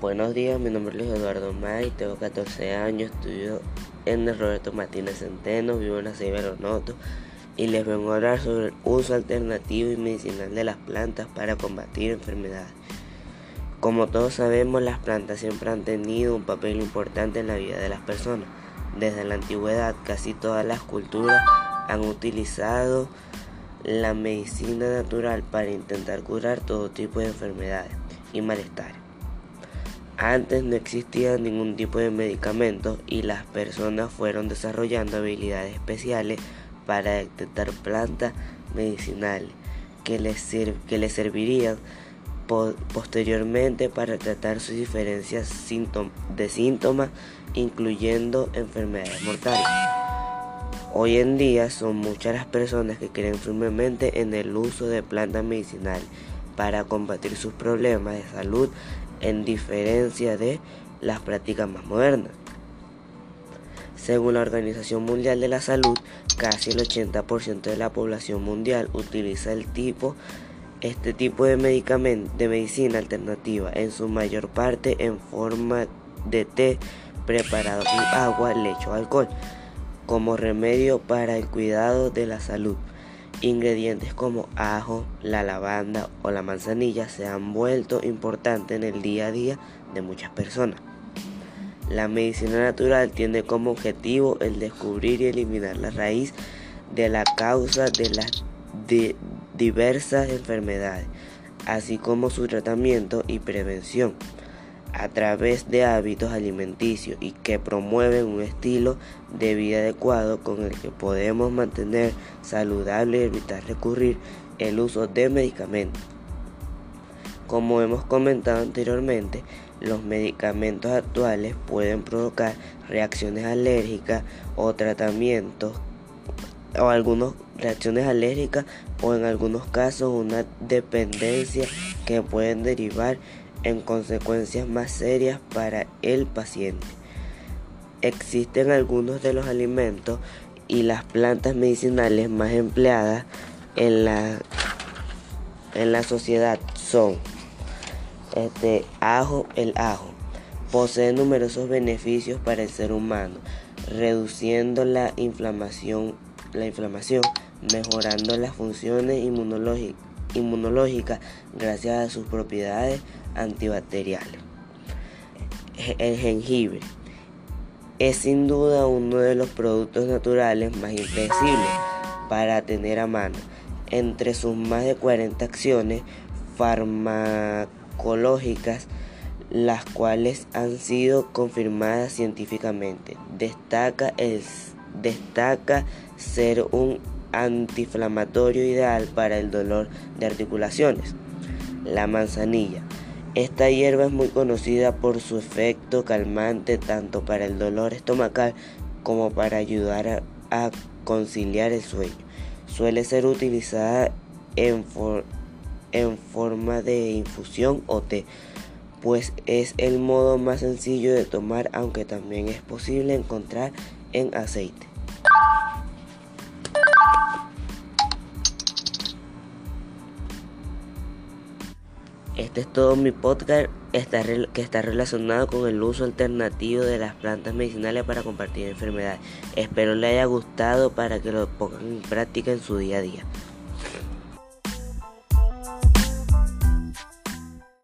Buenos días, mi nombre es Eduardo May, tengo 14 años, estudio en el Roberto Martínez Centeno, vivo en la Ceiba Noto y les vengo a hablar sobre el uso alternativo y medicinal de las plantas para combatir enfermedades. Como todos sabemos, las plantas siempre han tenido un papel importante en la vida de las personas. Desde la antigüedad, casi todas las culturas han utilizado la medicina natural para intentar curar todo tipo de enfermedades y malestares. Antes no existía ningún tipo de medicamentos y las personas fueron desarrollando habilidades especiales para detectar plantas medicinales que les, que les servirían posteriormente para tratar sus diferencias de síntomas, incluyendo enfermedades mortales. Hoy en día son muchas las personas que creen firmemente en el uso de plantas medicinales para combatir sus problemas de salud en diferencia de las prácticas más modernas. Según la Organización Mundial de la Salud, casi el 80% de la población mundial utiliza el tipo, este tipo de, de medicina alternativa, en su mayor parte en forma de té preparado con agua, leche o alcohol, como remedio para el cuidado de la salud. Ingredientes como ajo, la lavanda o la manzanilla se han vuelto importantes en el día a día de muchas personas. La medicina natural tiene como objetivo el descubrir y eliminar la raíz de la causa de las diversas enfermedades, así como su tratamiento y prevención a través de hábitos alimenticios y que promueven un estilo de vida adecuado con el que podemos mantener saludable y evitar recurrir el uso de medicamentos. Como hemos comentado anteriormente, los medicamentos actuales pueden provocar reacciones alérgicas o tratamientos o algunas reacciones alérgicas o en algunos casos una dependencia que pueden derivar en consecuencias más serias para el paciente. Existen algunos de los alimentos y las plantas medicinales más empleadas en la, en la sociedad son este ajo, el ajo. Posee numerosos beneficios para el ser humano, reduciendo la inflamación, la inflamación mejorando las funciones inmunológicas inmunológica gracias a sus propiedades antibacteriales. El jengibre es sin duda uno de los productos naturales más imprescindibles para tener a mano. Entre sus más de 40 acciones farmacológicas, las cuales han sido confirmadas científicamente, destaca, el, destaca ser un antiinflamatorio ideal para el dolor de articulaciones. La manzanilla. Esta hierba es muy conocida por su efecto calmante tanto para el dolor estomacal como para ayudar a, conciliar el sueño. Suele ser utilizada en, en forma de infusión o té, pues es el modo más sencillo de tomar aunque también es posible encontrar en aceite. Este es todo mi podcast que está relacionado con el uso alternativo de las plantas medicinales para compartir enfermedades. Espero le haya gustado para que lo pongan en práctica en su día a día.